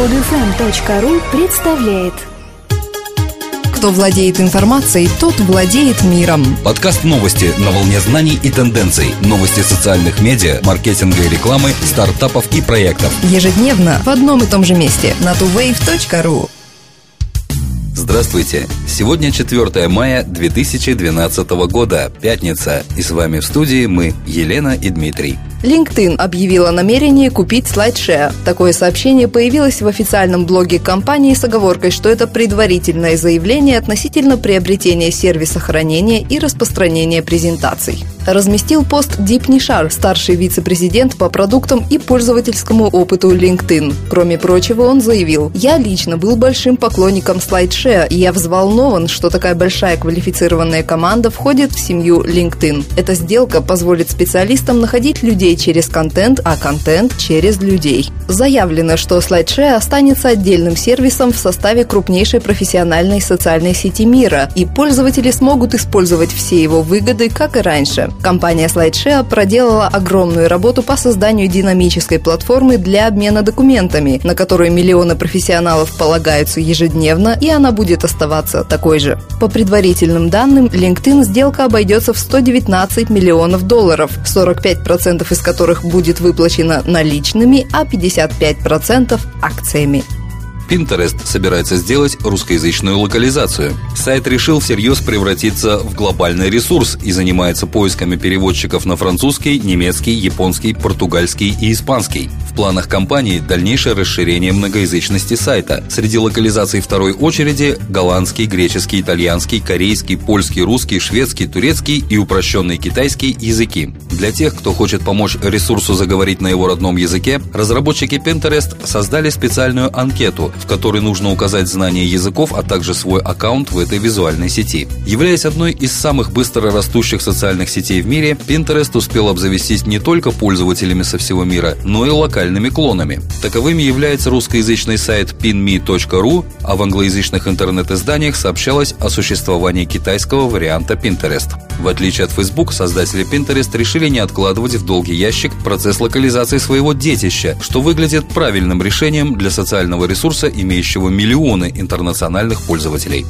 Подфм.ру представляет Кто владеет информацией, тот владеет миром. Подкаст новости на волне знаний и тенденций. Новости социальных медиа, маркетинга и рекламы, стартапов и проектов. Ежедневно в одном и том же месте на tuwave.ru. Здравствуйте! Сегодня 4 мая 2012 года, пятница, и с вами в студии мы, Елена и Дмитрий. LinkedIn объявила намерение купить SlideShare. Такое сообщение появилось в официальном блоге компании с оговоркой, что это предварительное заявление относительно приобретения сервиса хранения и распространения презентаций. Разместил пост Дип Нишар, старший вице-президент по продуктам и пользовательскому опыту LinkedIn. Кроме прочего, он заявил, «Я лично был большим поклонником SlideShare, и я взволнован, что такая большая квалифицированная команда входит в семью LinkedIn. Эта сделка позволит специалистам находить людей людей через контент, а контент через людей. Заявлено, что SlideShare останется отдельным сервисом в составе крупнейшей профессиональной социальной сети мира, и пользователи смогут использовать все его выгоды, как и раньше. Компания SlideShare проделала огромную работу по созданию динамической платформы для обмена документами, на которую миллионы профессионалов полагаются ежедневно, и она будет оставаться такой же. По предварительным данным, LinkedIn сделка обойдется в 119 миллионов долларов, 45% из из которых будет выплачено наличными, а 55% акциями. Pinterest собирается сделать русскоязычную локализацию. Сайт решил всерьез превратиться в глобальный ресурс и занимается поисками переводчиков на французский, немецкий, японский, португальский и испанский. В планах компании дальнейшее расширение многоязычности сайта. Среди локализаций второй очереди – голландский, греческий, итальянский, корейский, польский, русский, шведский, турецкий и упрощенный китайский языки. Для тех, кто хочет помочь ресурсу заговорить на его родном языке, разработчики Pinterest создали специальную анкету, в которой нужно указать знание языков, а также свой аккаунт в этой визуальной сети. Являясь одной из самых быстро растущих социальных сетей в мире, Pinterest успел обзавестись не только пользователями со всего мира, но и локальными клонами. Таковыми является русскоязычный сайт pinme.ru, а в англоязычных интернет-изданиях сообщалось о существовании китайского варианта Pinterest. В отличие от Facebook, создатели Pinterest решили не откладывать в долгий ящик процесс локализации своего детища, что выглядит правильным решением для социального ресурса, имеющего миллионы интернациональных пользователей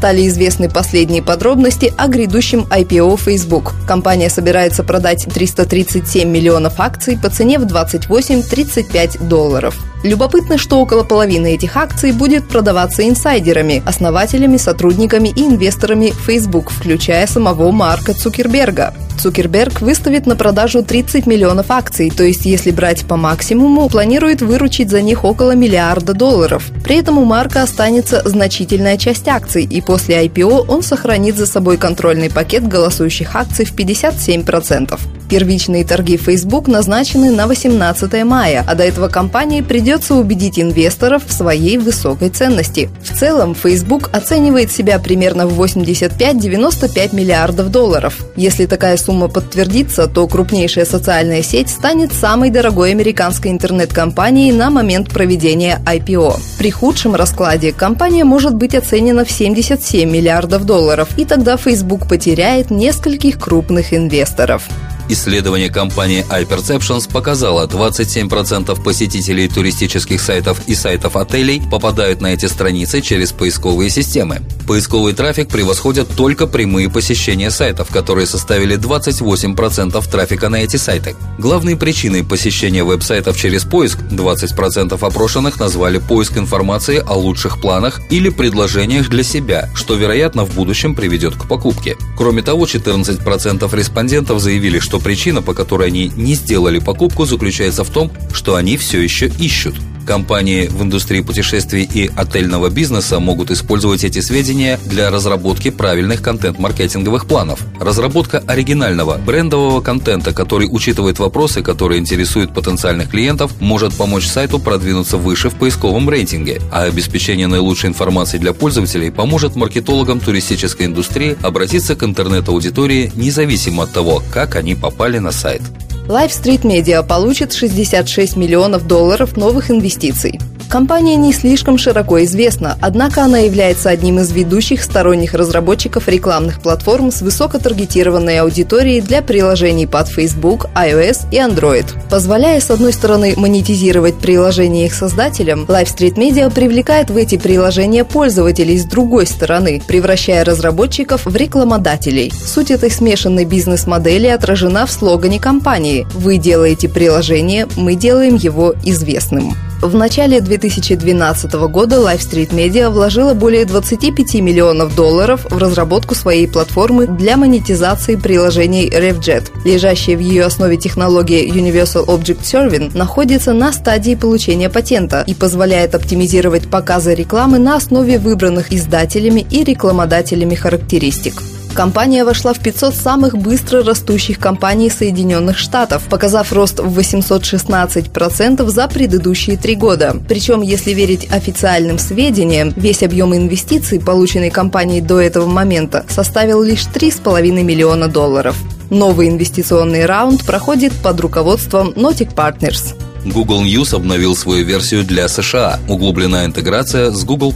стали известны последние подробности о грядущем IPO Facebook. Компания собирается продать 337 миллионов акций по цене в 28-35 долларов. Любопытно, что около половины этих акций будет продаваться инсайдерами, основателями, сотрудниками и инвесторами Facebook, включая самого Марка Цукерберга. Цукерберг выставит на продажу 30 миллионов акций, то есть если брать по максимуму, планирует выручить за них около миллиарда долларов. При этом у Марка останется значительная часть акций, и после IPO он сохранит за собой контрольный пакет голосующих акций в 57%. Первичные торги Facebook назначены на 18 мая, а до этого компании придется убедить инвесторов в своей высокой ценности. В целом, Facebook оценивает себя примерно в 85-95 миллиардов долларов. Если такая сумма подтвердится, то крупнейшая социальная сеть станет самой дорогой американской интернет-компанией на момент проведения IPO. При худшем раскладе компания может быть оценена в 77 миллиардов долларов, и тогда Facebook потеряет нескольких крупных инвесторов. Исследование компании iPerceptions показало, 27% посетителей туристических сайтов и сайтов отелей попадают на эти страницы через поисковые системы. Поисковый трафик превосходят только прямые посещения сайтов, которые составили 28% трафика на эти сайты. Главной причиной посещения веб-сайтов через поиск 20% опрошенных назвали поиск информации о лучших планах или предложениях для себя, что, вероятно, в будущем приведет к покупке. Кроме того, 14% респондентов заявили, что причина, по которой они не сделали покупку, заключается в том, что они все еще ищут. Компании в индустрии путешествий и отельного бизнеса могут использовать эти сведения для разработки правильных контент-маркетинговых планов. Разработка оригинального брендового контента, который учитывает вопросы, которые интересуют потенциальных клиентов, может помочь сайту продвинуться выше в поисковом рейтинге, а обеспечение наилучшей информации для пользователей поможет маркетологам туристической индустрии обратиться к интернет-аудитории независимо от того, как они попали на сайт. Live Street Media получит 66 миллионов долларов новых инвестиций. Компания не слишком широко известна, однако она является одним из ведущих сторонних разработчиков рекламных платформ с высокотаргетированной аудиторией для приложений под Facebook, iOS и Android. Позволяя, с одной стороны, монетизировать приложения их создателям, Live Media привлекает в эти приложения пользователей с другой стороны, превращая разработчиков в рекламодателей. Суть этой смешанной бизнес-модели отражена в слогане компании «Вы делаете приложение, мы делаем его известным». В начале 2012 года Live Street Media вложила более 25 миллионов долларов в разработку своей платформы для монетизации приложений RevJet. Лежащая в ее основе технология Universal Object Serving находится на стадии получения патента и позволяет оптимизировать показы рекламы на основе выбранных издателями и рекламодателями характеристик. Компания вошла в 500 самых быстро растущих компаний Соединенных Штатов, показав рост в 816% за предыдущие три года. Причем, если верить официальным сведениям, весь объем инвестиций, полученный компанией до этого момента, составил лишь 3,5 миллиона долларов. Новый инвестиционный раунд проходит под руководством Nautic Partners. Google News обновил свою версию для США. Углубленная интеграция с Google+.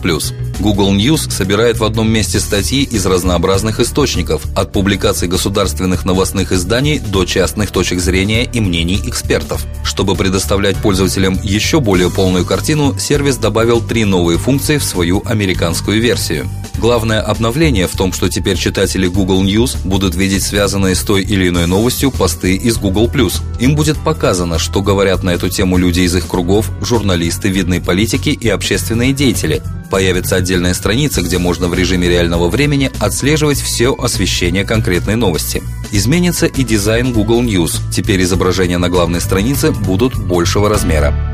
Google News собирает в одном месте статьи из разнообразных источников, от публикаций государственных новостных изданий до частных точек зрения и мнений экспертов. Чтобы предоставлять пользователям еще более полную картину, сервис добавил три новые функции в свою американскую версию. Главное обновление в том, что теперь читатели Google News будут видеть связанные с той или иной новостью посты из Google+. Им будет показано, что говорят на эту тему люди из их кругов, журналисты, видные политики и общественные деятели. Появится отдельная страница, где можно в режиме реального времени отслеживать все освещение конкретной новости. Изменится и дизайн Google News. Теперь изображения на главной странице будут большего размера.